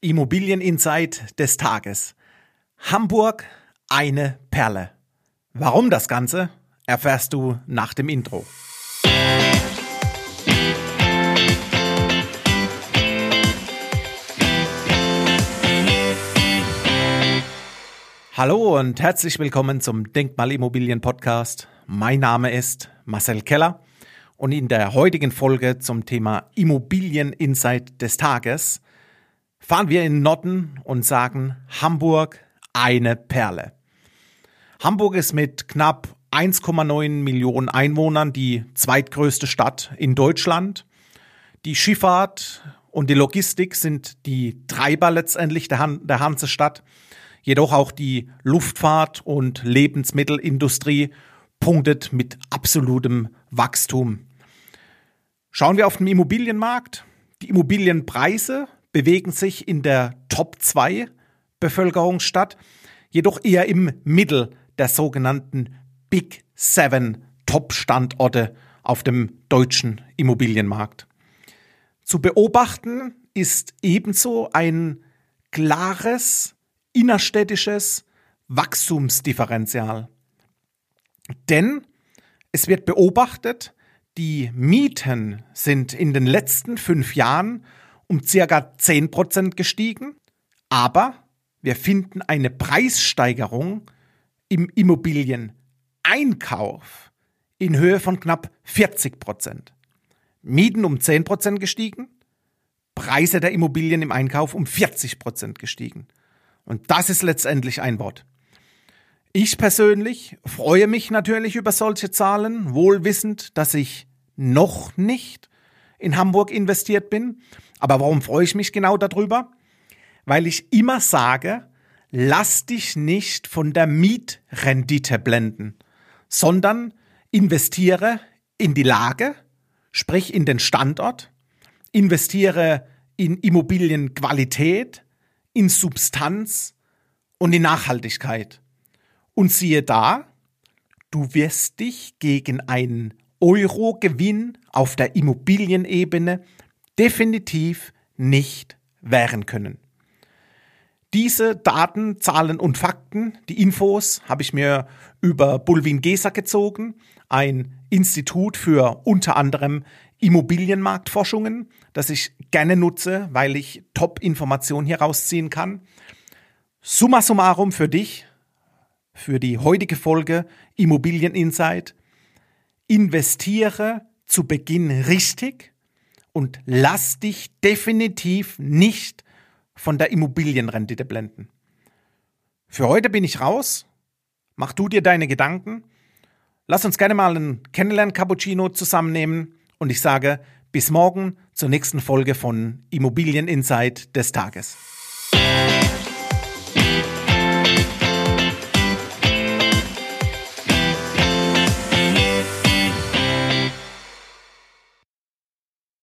Immobilieninsight des Tages. Hamburg eine Perle. Warum das Ganze, erfährst du nach dem Intro. Hallo und herzlich willkommen zum Denkmalimmobilien Podcast. Mein Name ist Marcel Keller und in der heutigen Folge zum Thema Immobilieninsight des Tages fahren wir in Norden und sagen Hamburg eine Perle. Hamburg ist mit knapp 1,9 Millionen Einwohnern die zweitgrößte Stadt in Deutschland. Die Schifffahrt und die Logistik sind die Treiber letztendlich der, Han der Hansestadt. Jedoch auch die Luftfahrt und Lebensmittelindustrie punktet mit absolutem Wachstum. Schauen wir auf den Immobilienmarkt. Die Immobilienpreise bewegen sich in der Top 2 Bevölkerungsstadt, jedoch eher im Mittel der sogenannten Big Seven Top-Standorte auf dem deutschen Immobilienmarkt. Zu beobachten ist ebenso ein klares innerstädtisches Wachstumsdifferenzial. Denn es wird beobachtet, die Mieten sind in den letzten fünf Jahren um circa 10% gestiegen, aber wir finden eine Preissteigerung im Immobilieneinkauf in Höhe von knapp 40%. Mieten um 10% gestiegen, Preise der Immobilien im Einkauf um 40% gestiegen. Und das ist letztendlich ein Wort. Ich persönlich freue mich natürlich über solche Zahlen, wohl wissend, dass ich noch nicht in Hamburg investiert bin. Aber warum freue ich mich genau darüber? Weil ich immer sage, lass dich nicht von der Mietrendite blenden, sondern investiere in die Lage, sprich in den Standort, investiere in Immobilienqualität, in Substanz und in Nachhaltigkeit. Und siehe da, du wirst dich gegen einen Euro-Gewinn auf der Immobilienebene definitiv nicht wehren können. Diese Daten, Zahlen und Fakten, die Infos, habe ich mir über Bulwin Gesa gezogen, ein Institut für unter anderem Immobilienmarktforschungen, das ich gerne nutze, weil ich Top-Informationen hier rausziehen kann. Summa summarum für dich, für die heutige Folge Immobilien Insight. Investiere zu Beginn richtig und lass dich definitiv nicht von der Immobilienrendite blenden. Für heute bin ich raus. Mach du dir deine Gedanken. Lass uns gerne mal einen Kennenlern-Cappuccino zusammennehmen und ich sage bis morgen zur nächsten Folge von Immobilien Insight des Tages.